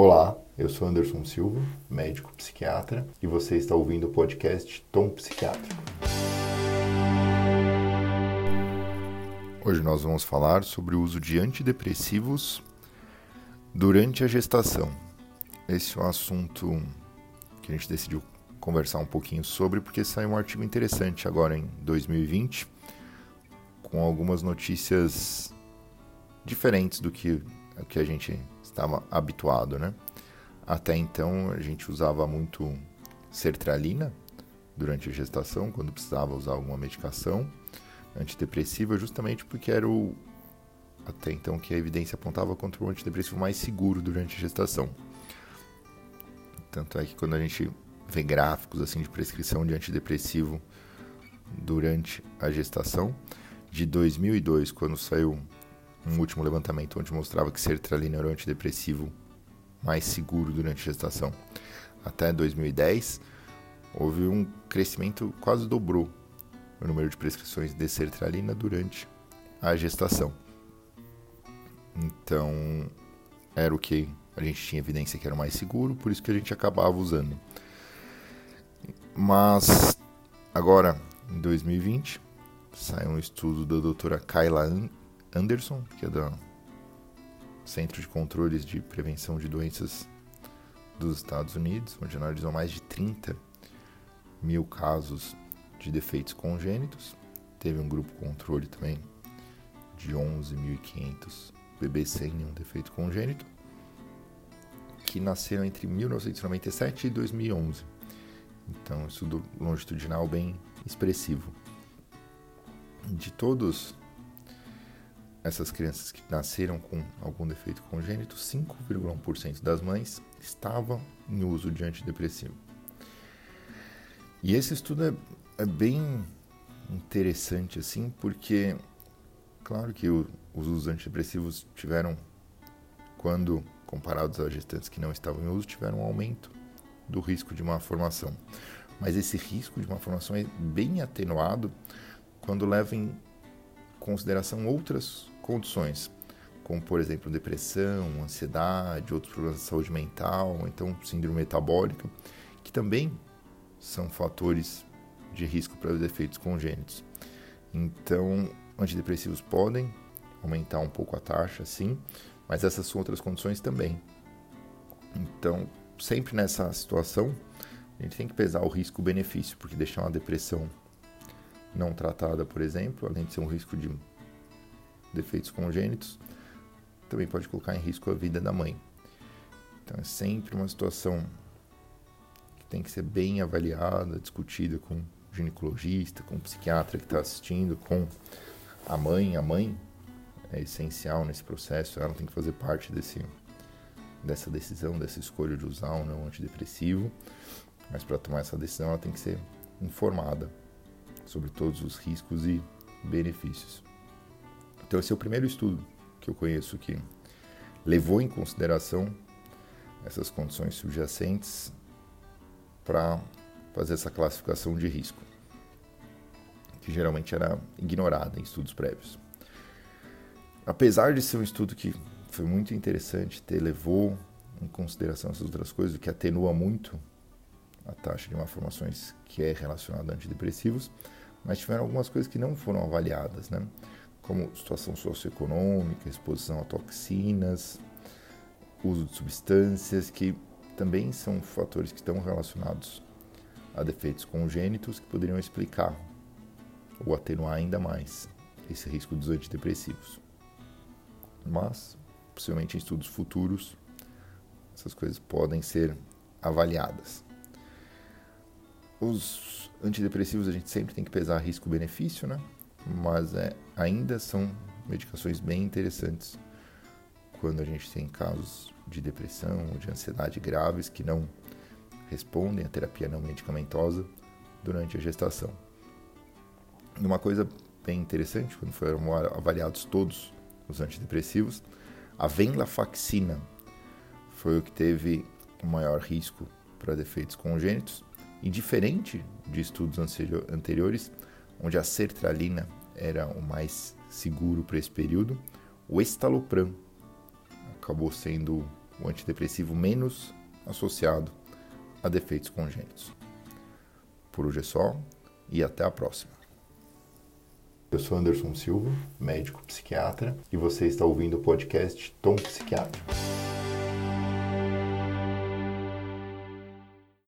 Olá, eu sou Anderson Silva, médico psiquiatra, e você está ouvindo o podcast Tom Psiquiátrico. Hoje nós vamos falar sobre o uso de antidepressivos durante a gestação. Esse é um assunto que a gente decidiu conversar um pouquinho sobre porque saiu um artigo interessante agora em 2020 com algumas notícias diferentes do que, que a gente estava habituado, né? Até então a gente usava muito sertralina durante a gestação, quando precisava usar alguma medicação antidepressiva, justamente porque era o até então que a evidência apontava contra o antidepressivo mais seguro durante a gestação. Tanto é que quando a gente vê gráficos assim de prescrição de antidepressivo durante a gestação, de 2002, quando saiu um último levantamento onde mostrava que sertralina era o antidepressivo mais seguro durante a gestação. Até 2010, houve um crescimento quase dobrou o número de prescrições de sertralina durante a gestação. Então, era o que a gente tinha evidência que era mais seguro, por isso que a gente acabava usando. Mas agora, em 2020, saiu um estudo da doutora Kyla Anderson, que é do Centro de Controles de Prevenção de Doenças dos Estados Unidos, onde analisou mais de 30 mil casos de defeitos congênitos. Teve um grupo controle também de 11.500 bebês sem nenhum defeito congênito, que nasceram entre 1997 e 2011. Então, estudo longitudinal bem expressivo. De todos essas crianças que nasceram com algum defeito congênito, 5,1% das mães estavam em uso de antidepressivo. E esse estudo é, é bem interessante, assim, porque, claro que os usos antidepressivos tiveram, quando comparados a gestantes que não estavam em uso, tiveram um aumento do risco de uma formação. Mas esse risco de uma formação é bem atenuado quando leva em consideração outras condições, como por exemplo depressão, ansiedade, outros problemas de saúde mental, então síndrome metabólica, que também são fatores de risco para os defeitos congênitos. Então, antidepressivos podem aumentar um pouco a taxa, sim, mas essas são outras condições também. Então, sempre nessa situação, a gente tem que pesar o risco-benefício, porque deixar uma depressão não tratada, por exemplo, além de ser um risco de defeitos congênitos, também pode colocar em risco a vida da mãe. Então é sempre uma situação que tem que ser bem avaliada, discutida com o ginecologista, com o psiquiatra que está assistindo, com a mãe. A mãe é essencial nesse processo, ela tem que fazer parte desse, dessa decisão, dessa escolha de usar ou não antidepressivo. Mas para tomar essa decisão, ela tem que ser informada sobre todos os riscos e benefícios. Então, esse é o primeiro estudo que eu conheço que levou em consideração essas condições subjacentes para fazer essa classificação de risco, que geralmente era ignorada em estudos prévios. Apesar de ser um estudo que foi muito interessante, ter levou em consideração essas outras coisas, o que atenua muito a taxa de malformações que é relacionada a antidepressivos, mas tiveram algumas coisas que não foram avaliadas, né? Como situação socioeconômica, exposição a toxinas, uso de substâncias, que também são fatores que estão relacionados a defeitos congênitos que poderiam explicar ou atenuar ainda mais esse risco dos antidepressivos. Mas, possivelmente em estudos futuros, essas coisas podem ser avaliadas. Os antidepressivos a gente sempre tem que pesar risco-benefício, né? Mas é, ainda são medicações bem interessantes quando a gente tem casos de depressão ou de ansiedade graves que não respondem à terapia não medicamentosa durante a gestação. E uma coisa bem interessante, quando foram avaliados todos os antidepressivos, a venlafaxina foi o que teve o maior risco para defeitos congênitos e diferente de estudos anteriores, onde a sertralina era o mais seguro para esse período, o estalopram acabou sendo o antidepressivo menos associado a defeitos congênitos. Por hoje é só e até a próxima. Eu sou Anderson Silva, médico psiquiatra, e você está ouvindo o podcast Tom Psiquiatra.